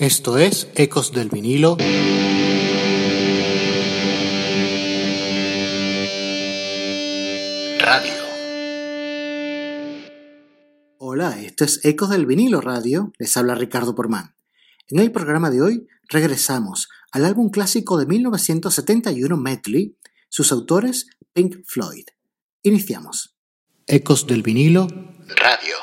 Esto es Ecos del vinilo. Radio. Hola, esto es Ecos del vinilo radio. Les habla Ricardo Porman. En el programa de hoy regresamos al álbum clásico de 1971 Medley, sus autores Pink Floyd. Iniciamos. Ecos del vinilo radio.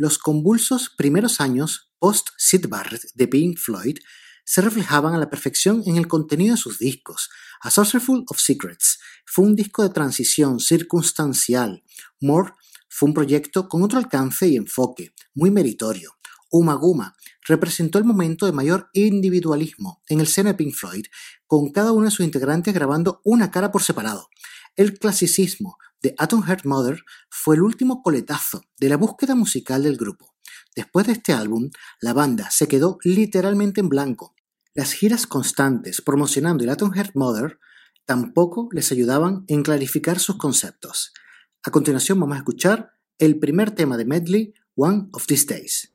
Los convulsos primeros años post-Sid Barrett de Pink Floyd se reflejaban a la perfección en el contenido de sus discos. A Saucerful of Secrets fue un disco de transición circunstancial. More fue un proyecto con otro alcance y enfoque, muy meritorio. Uma Guma representó el momento de mayor individualismo en el seno de Pink Floyd, con cada uno de sus integrantes grabando una cara por separado. El clasicismo de Atom Heart Mother fue el último coletazo de la búsqueda musical del grupo. Después de este álbum, la banda se quedó literalmente en blanco. Las giras constantes promocionando el Atom Heart Mother tampoco les ayudaban en clarificar sus conceptos. A continuación vamos a escuchar el primer tema de Medley, One of These Days.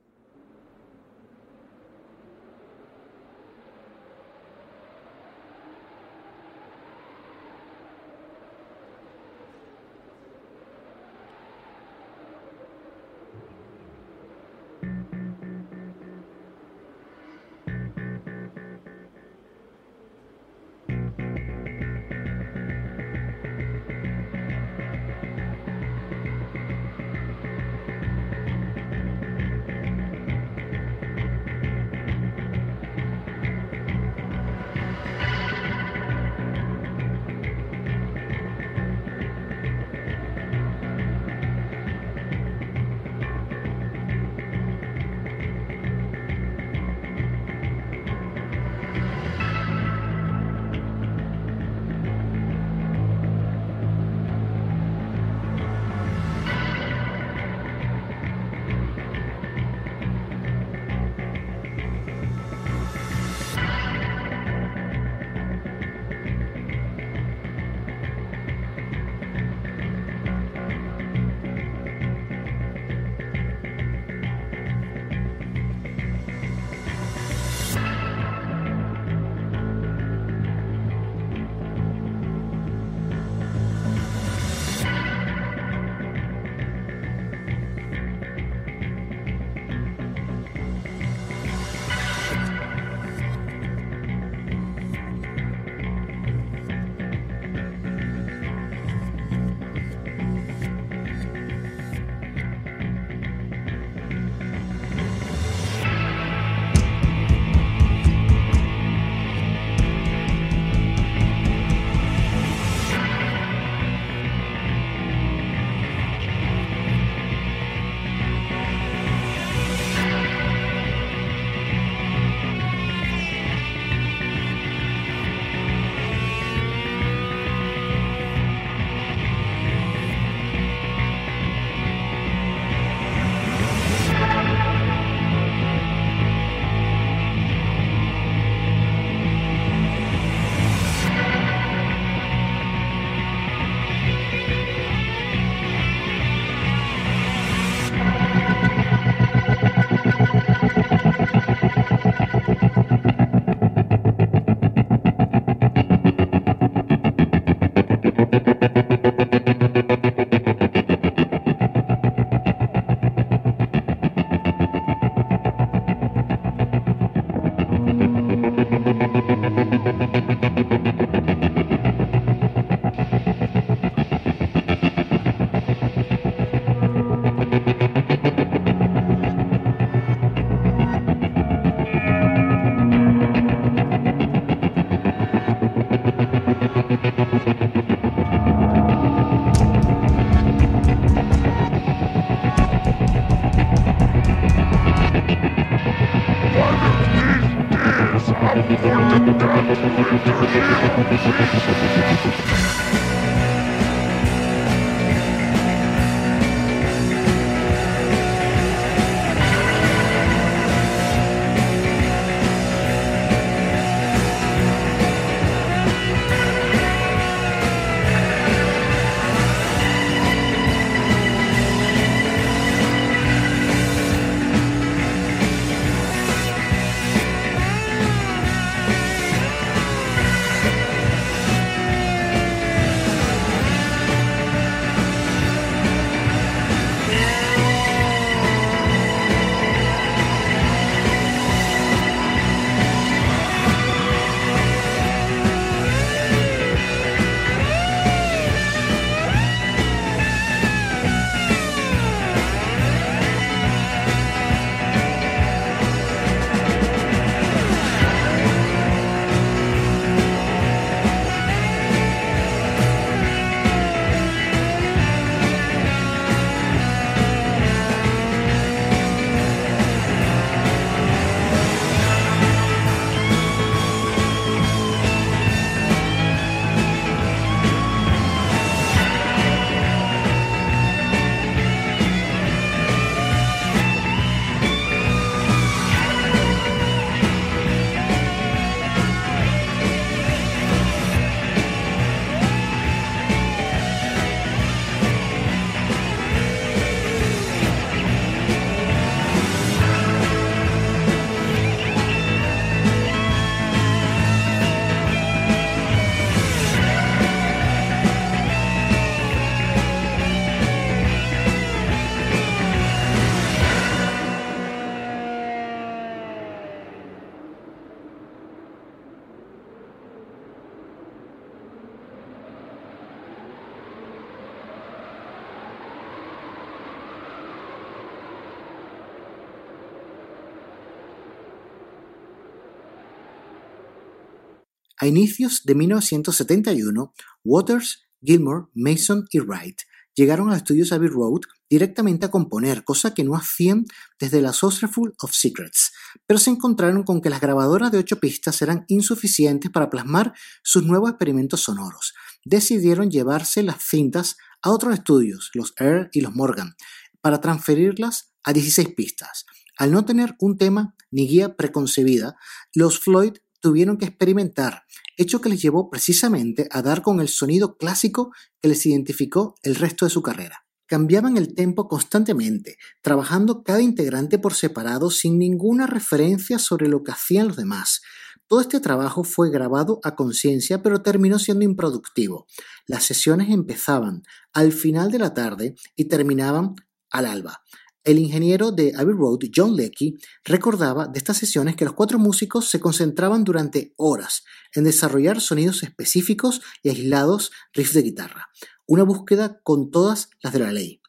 A inicios de 1971, Waters, Gilmore, Mason y Wright llegaron a estudios Abbey Road directamente a componer, cosa que no hacían desde la Saucerful of Secrets, pero se encontraron con que las grabadoras de ocho pistas eran insuficientes para plasmar sus nuevos experimentos sonoros. Decidieron llevarse las cintas a otros estudios, los Earl y los Morgan, para transferirlas a 16 pistas. Al no tener un tema ni guía preconcebida, los Floyd tuvieron que experimentar, hecho que les llevó precisamente a dar con el sonido clásico que les identificó el resto de su carrera. Cambiaban el tempo constantemente, trabajando cada integrante por separado sin ninguna referencia sobre lo que hacían los demás. Todo este trabajo fue grabado a conciencia, pero terminó siendo improductivo. Las sesiones empezaban al final de la tarde y terminaban al alba. El ingeniero de Abbey Road, John Leckie, recordaba de estas sesiones que los cuatro músicos se concentraban durante horas en desarrollar sonidos específicos y aislados riffs de guitarra, una búsqueda con todas las de la ley.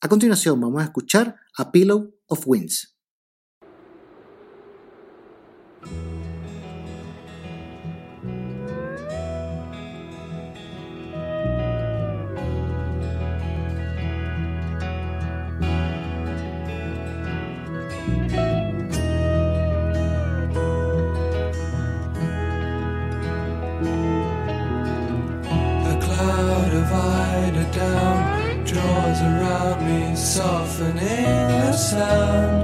A continuación vamos a escuchar A Pillow of Winds. Softening the sound.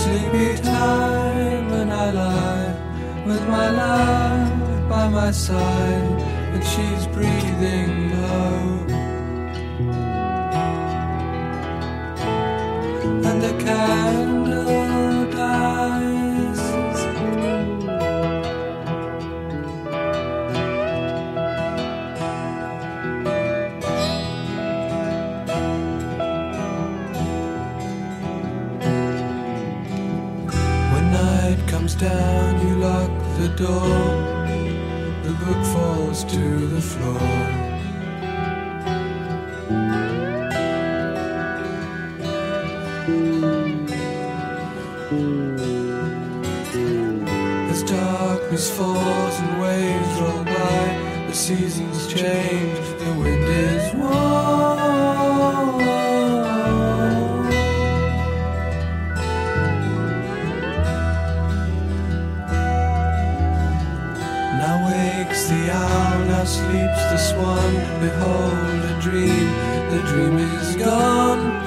Sleepy time, and I lie with my love by my side, and she's breathing low. And the candle The book falls to the floor. As darkness falls and waves roll by, the seasons change, the wind is warm. Sleeps the swan. Behold a dream, the dream is gone.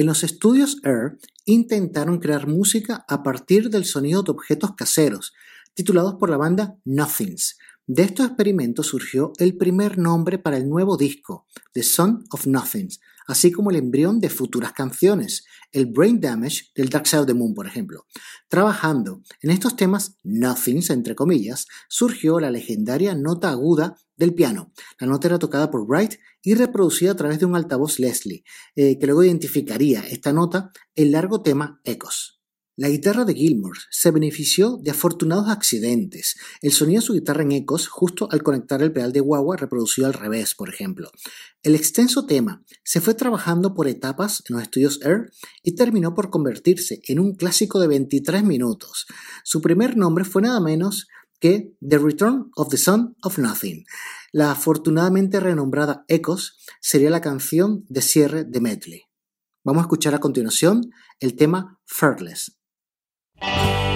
En los estudios Air intentaron crear música a partir del sonido de objetos caseros, titulados por la banda Nothings. De estos experimentos surgió el primer nombre para el nuevo disco, The Son of Nothings, así como el embrión de futuras canciones, el Brain Damage del Dark Side of the Moon, por ejemplo. Trabajando en estos temas Nothings, entre comillas, surgió la legendaria nota aguda del piano. La nota era tocada por Wright y reproducida a través de un altavoz Leslie, eh, que luego identificaría esta nota el largo tema Ecos. La guitarra de Gilmour se benefició de afortunados accidentes. El sonido de su guitarra en ecos justo al conectar el pedal de guagua reproducido al revés, por ejemplo. El extenso tema se fue trabajando por etapas en los estudios Air y terminó por convertirse en un clásico de 23 minutos. Su primer nombre fue nada menos que The Return of the Son of Nothing. La afortunadamente renombrada Ecos sería la canción de cierre de Medley. Vamos a escuchar a continuación el tema Fearless. You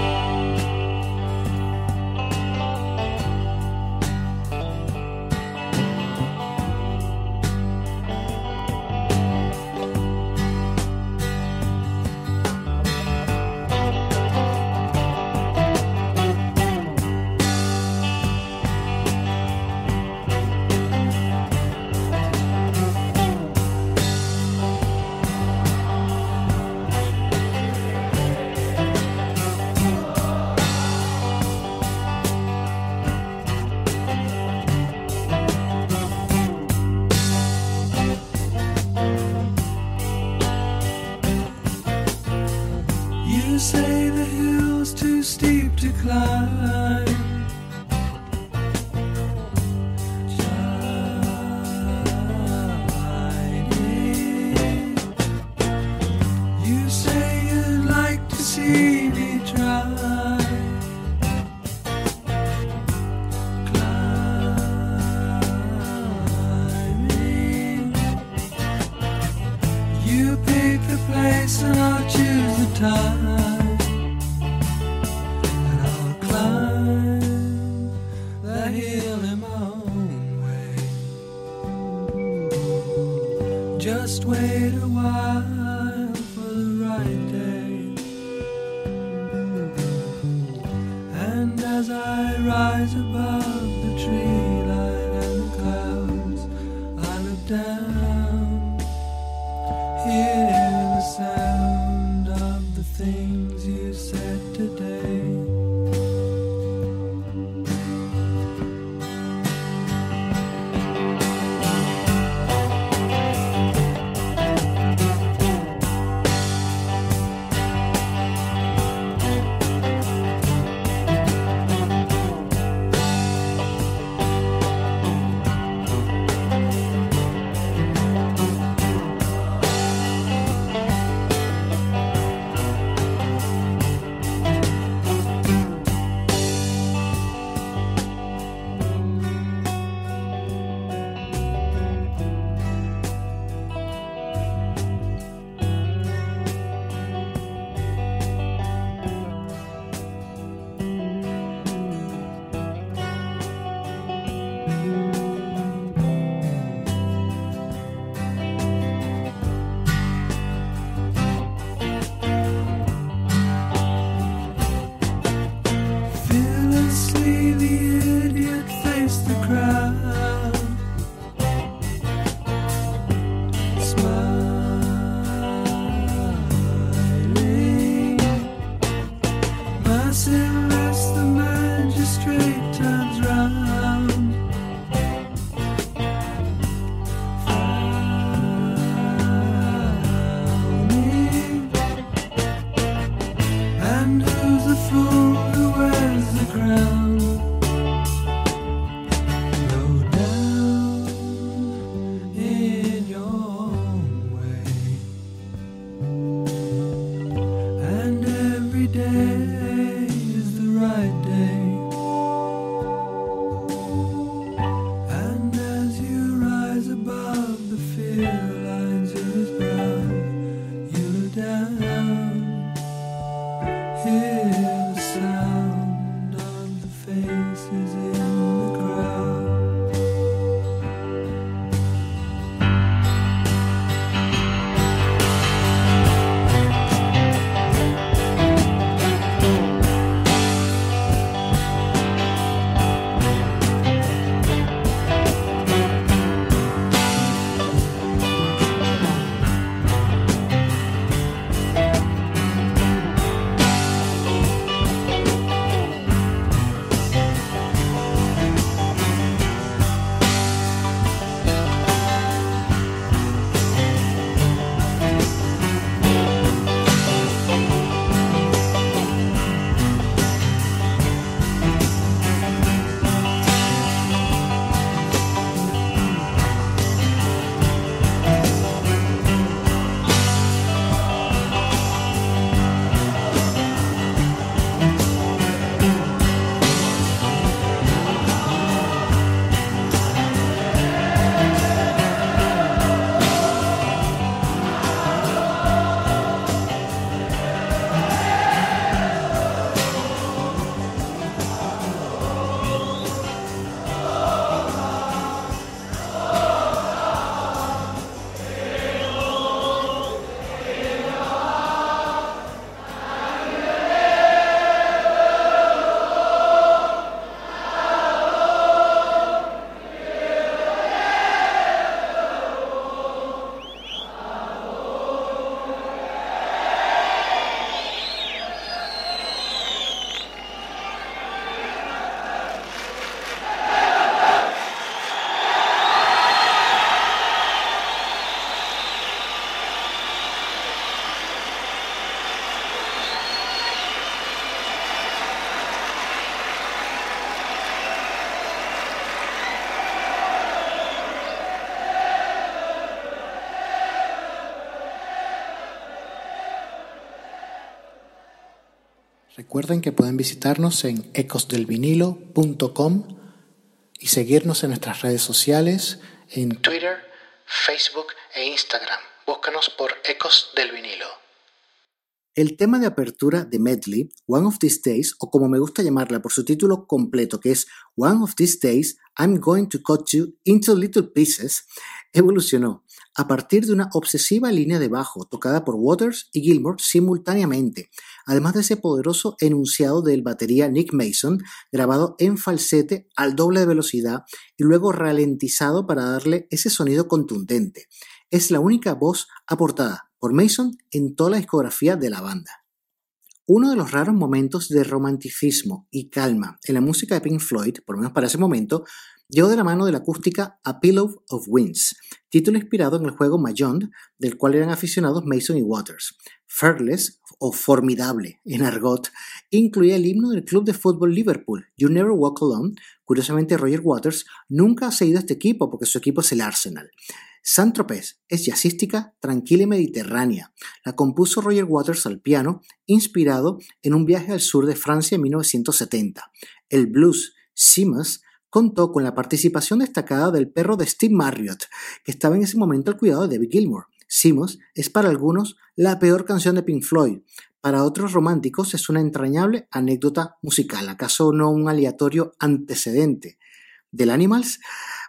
say the hill's too steep to climb. Recuerden que pueden visitarnos en ecosdelvinilo.com y seguirnos en nuestras redes sociales en Twitter, Facebook e Instagram. Búscanos por Ecos del Vinilo. El tema de apertura de Medley, One of These Days, o como me gusta llamarla por su título completo, que es One of These Days, I'm Going to Cut You into Little Pieces, evolucionó a partir de una obsesiva línea de bajo tocada por Waters y Gilmore simultáneamente, además de ese poderoso enunciado del batería Nick Mason, grabado en falsete al doble de velocidad y luego ralentizado para darle ese sonido contundente. Es la única voz aportada por Mason en toda la discografía de la banda. Uno de los raros momentos de romanticismo y calma en la música de Pink Floyd, por lo menos para ese momento, llegó de la mano de la acústica A Pillow of Winds, título inspirado en el juego Mahjong, del cual eran aficionados Mason y Waters. Fearless, o Formidable en argot, incluía el himno del club de fútbol Liverpool, You Never Walk Alone. Curiosamente, Roger Waters nunca ha seguido a este equipo porque su equipo es el Arsenal. Saint Tropez es jazzística, tranquila y mediterránea. La compuso Roger Waters al piano, inspirado en un viaje al sur de Francia en 1970. El blues Simas contó con la participación destacada del perro de Steve Marriott, que estaba en ese momento al cuidado de David Gilmour. Simos es para algunos la peor canción de Pink Floyd, para otros románticos es una entrañable anécdota musical, acaso no un aleatorio antecedente del Animals.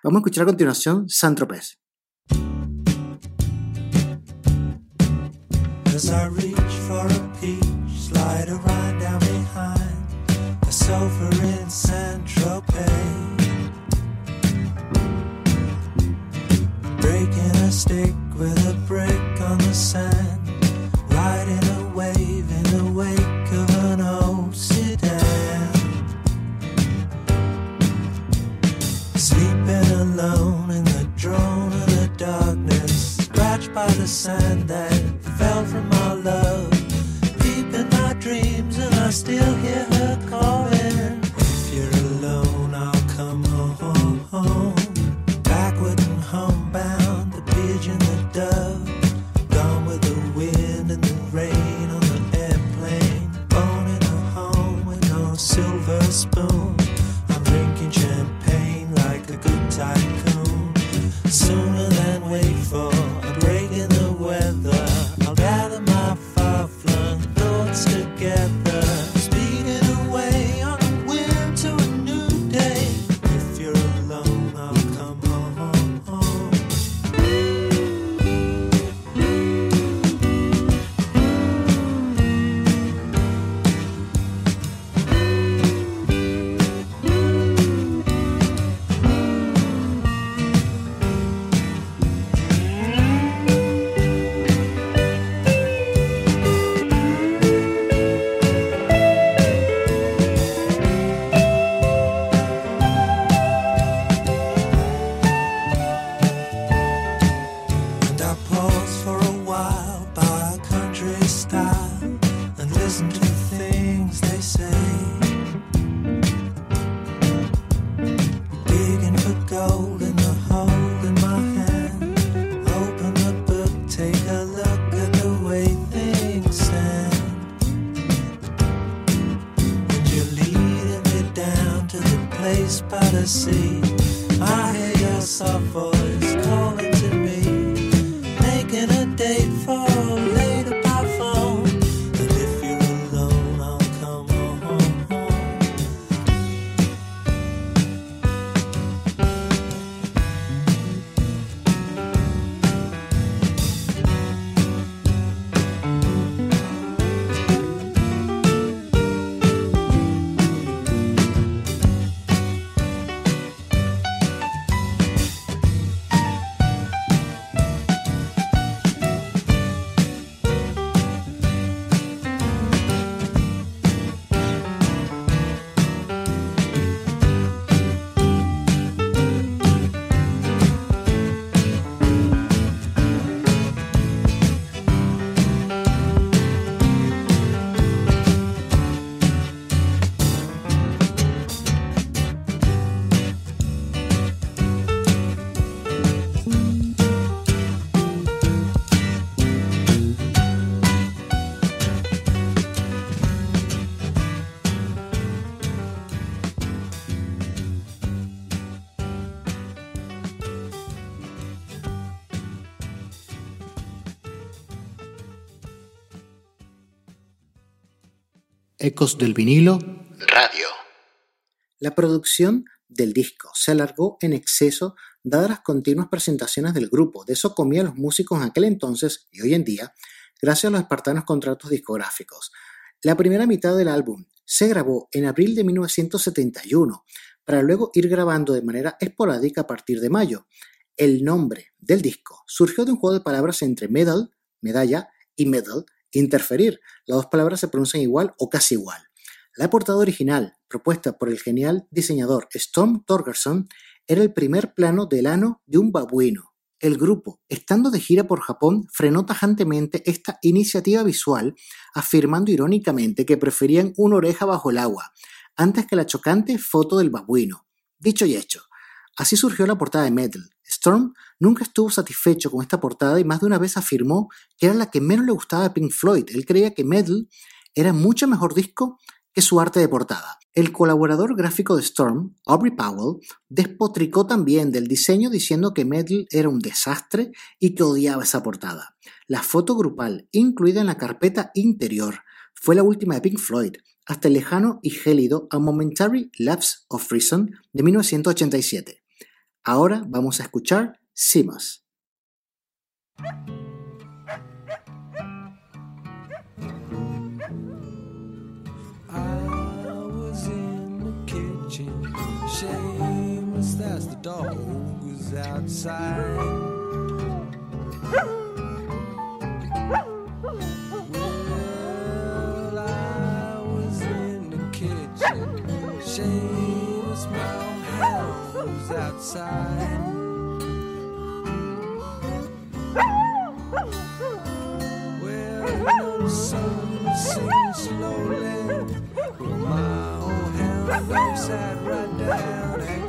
Vamos a escuchar a continuación Tropez. Stick with a brick on the sand, riding a wave in the wake of an old sedan. Sleeping alone in the drone of the darkness, scratched by the sand see. Ecos del vinilo Radio. La producción del disco se alargó en exceso dadas las continuas presentaciones del grupo. De eso comían los músicos en aquel entonces y hoy en día, gracias a los espartanos contratos discográficos. La primera mitad del álbum se grabó en abril de 1971, para luego ir grabando de manera esporádica a partir de mayo. El nombre del disco surgió de un juego de palabras entre medal, medalla, y medal, interferir. Las dos palabras se pronuncian igual o casi igual. La portada original, propuesta por el genial diseñador Storm Torgerson, era el primer plano del ano de un babuino. El grupo, estando de gira por Japón, frenó tajantemente esta iniciativa visual, afirmando irónicamente que preferían una oreja bajo el agua, antes que la chocante foto del babuino. Dicho y hecho, así surgió la portada de Metal. Storm nunca estuvo satisfecho con esta portada y más de una vez afirmó que era la que menos le gustaba de Pink Floyd. Él creía que Metal era mucho mejor disco que su arte de portada. El colaborador gráfico de Storm, Aubrey Powell, despotricó también del diseño diciendo que Metal era un desastre y que odiaba esa portada. La foto grupal, incluida en la carpeta interior, fue la última de Pink Floyd, hasta el lejano y gélido A Momentary Lapse of Reason de 1987. Ahora vamos a escuchar Simas. Seamus, my outside. Well, the sun sinks slowly. My old hound sat right down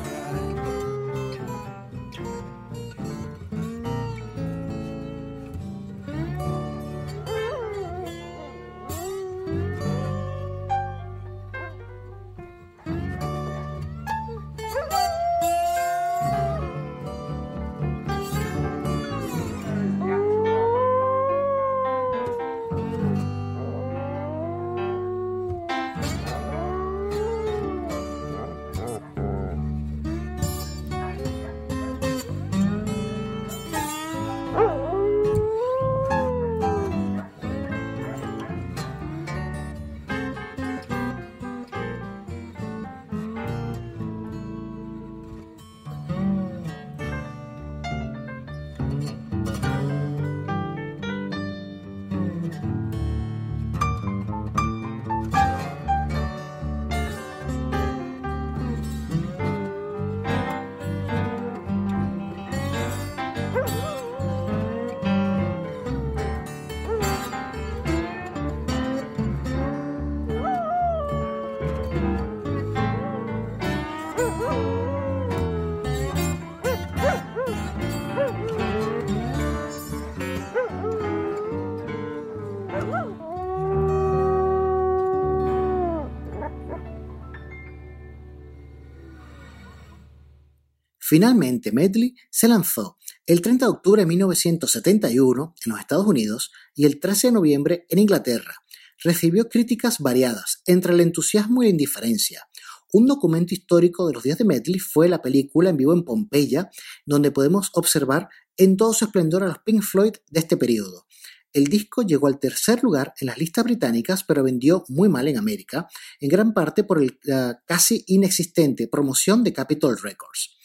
Finalmente, Medley se lanzó el 30 de octubre de 1971 en los Estados Unidos y el 13 de noviembre en Inglaterra. Recibió críticas variadas, entre el entusiasmo y la indiferencia. Un documento histórico de los días de Medley fue la película en vivo en Pompeya, donde podemos observar en todo su esplendor a los Pink Floyd de este periodo. El disco llegó al tercer lugar en las listas británicas, pero vendió muy mal en América, en gran parte por la casi inexistente promoción de Capitol Records.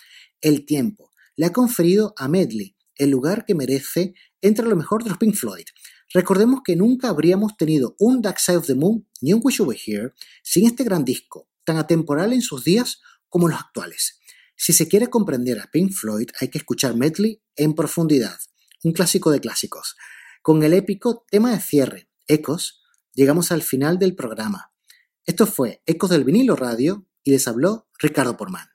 El tiempo le ha conferido a Medley el lugar que merece entre lo mejor de los Pink Floyd. Recordemos que nunca habríamos tenido un Dark Side of the Moon ni un Wish You Were Here sin este gran disco, tan atemporal en sus días como los actuales. Si se quiere comprender a Pink Floyd, hay que escuchar Medley en profundidad, un clásico de clásicos. Con el épico tema de cierre, Ecos, llegamos al final del programa. Esto fue Ecos del vinilo radio y les habló Ricardo Porman.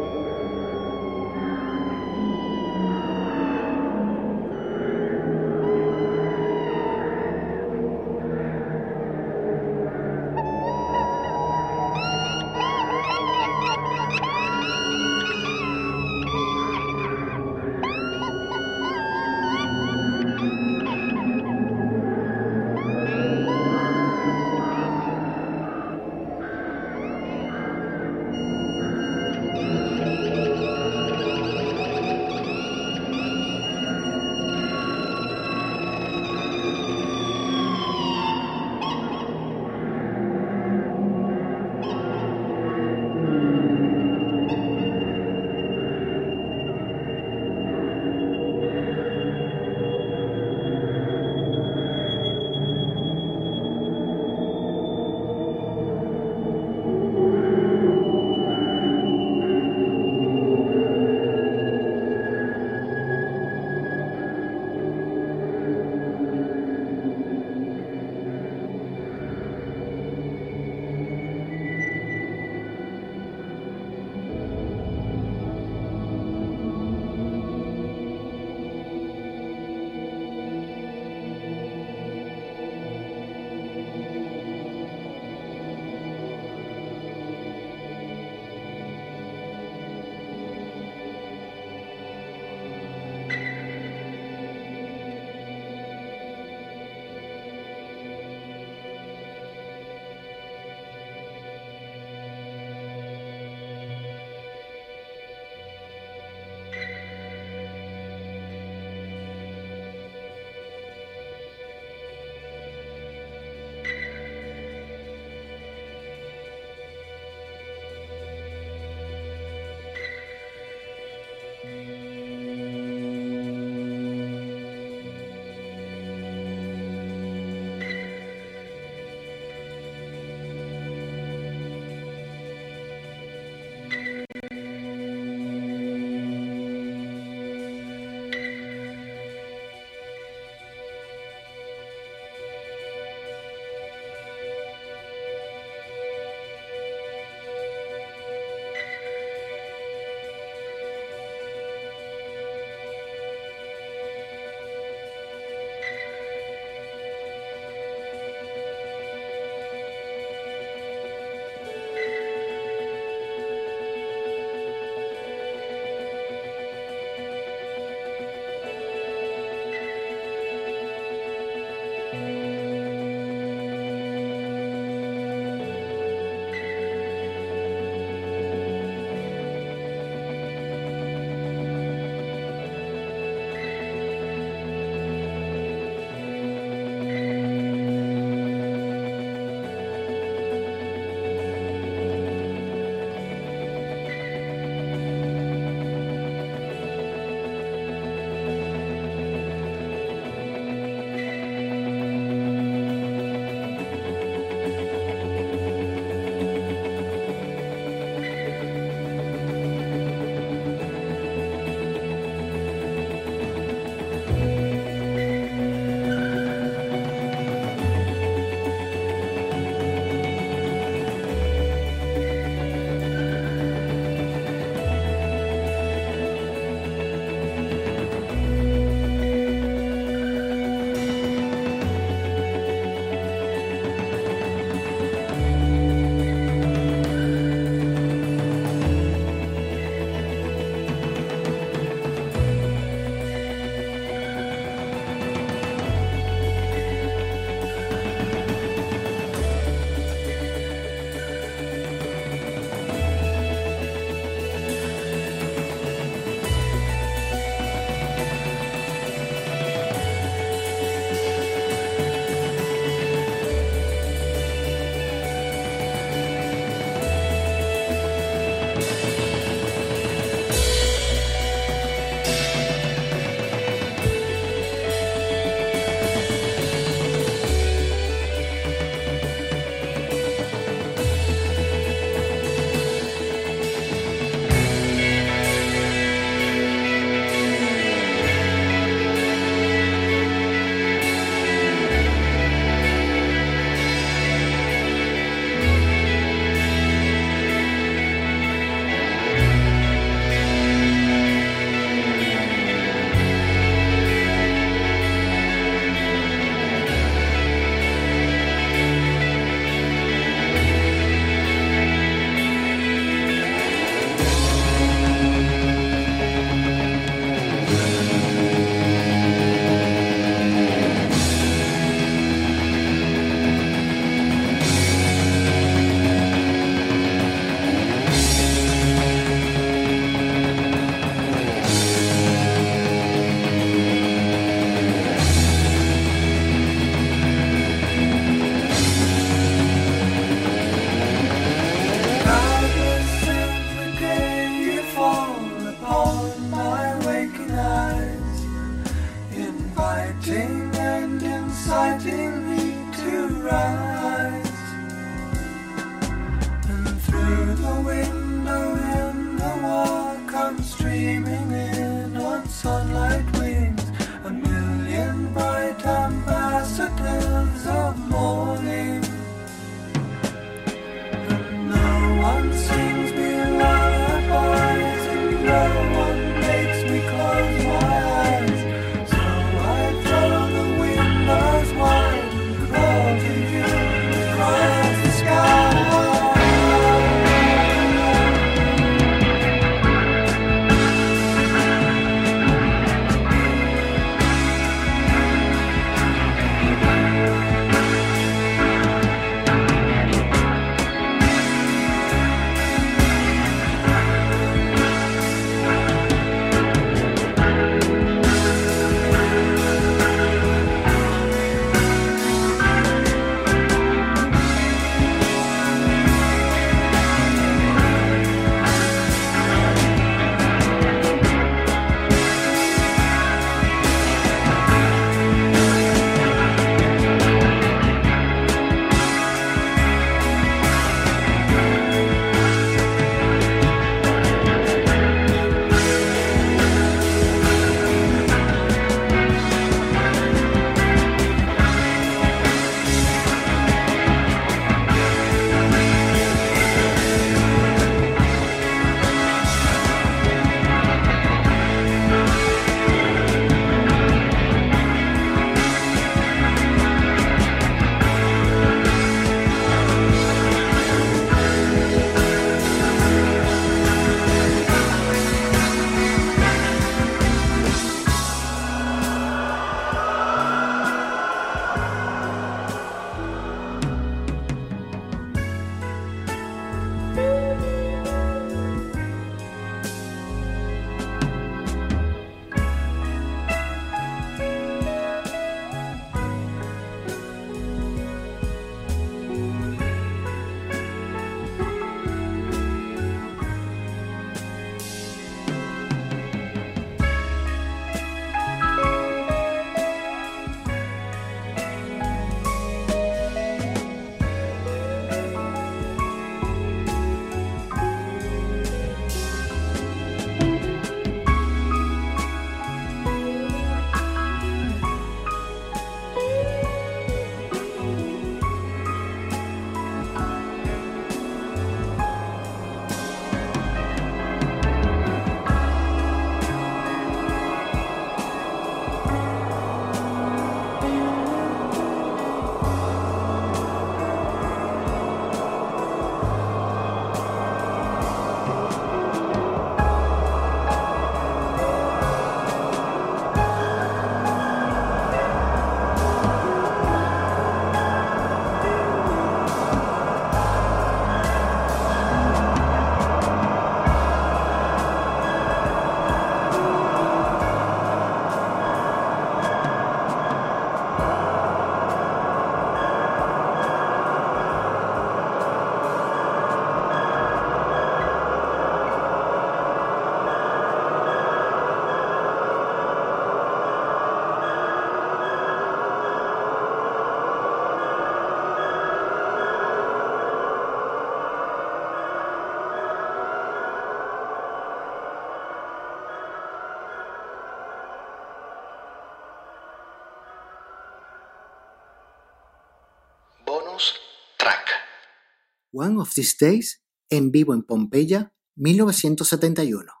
One of These Days en vivo en Pompeya, 1971.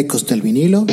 Ecos del vinilo.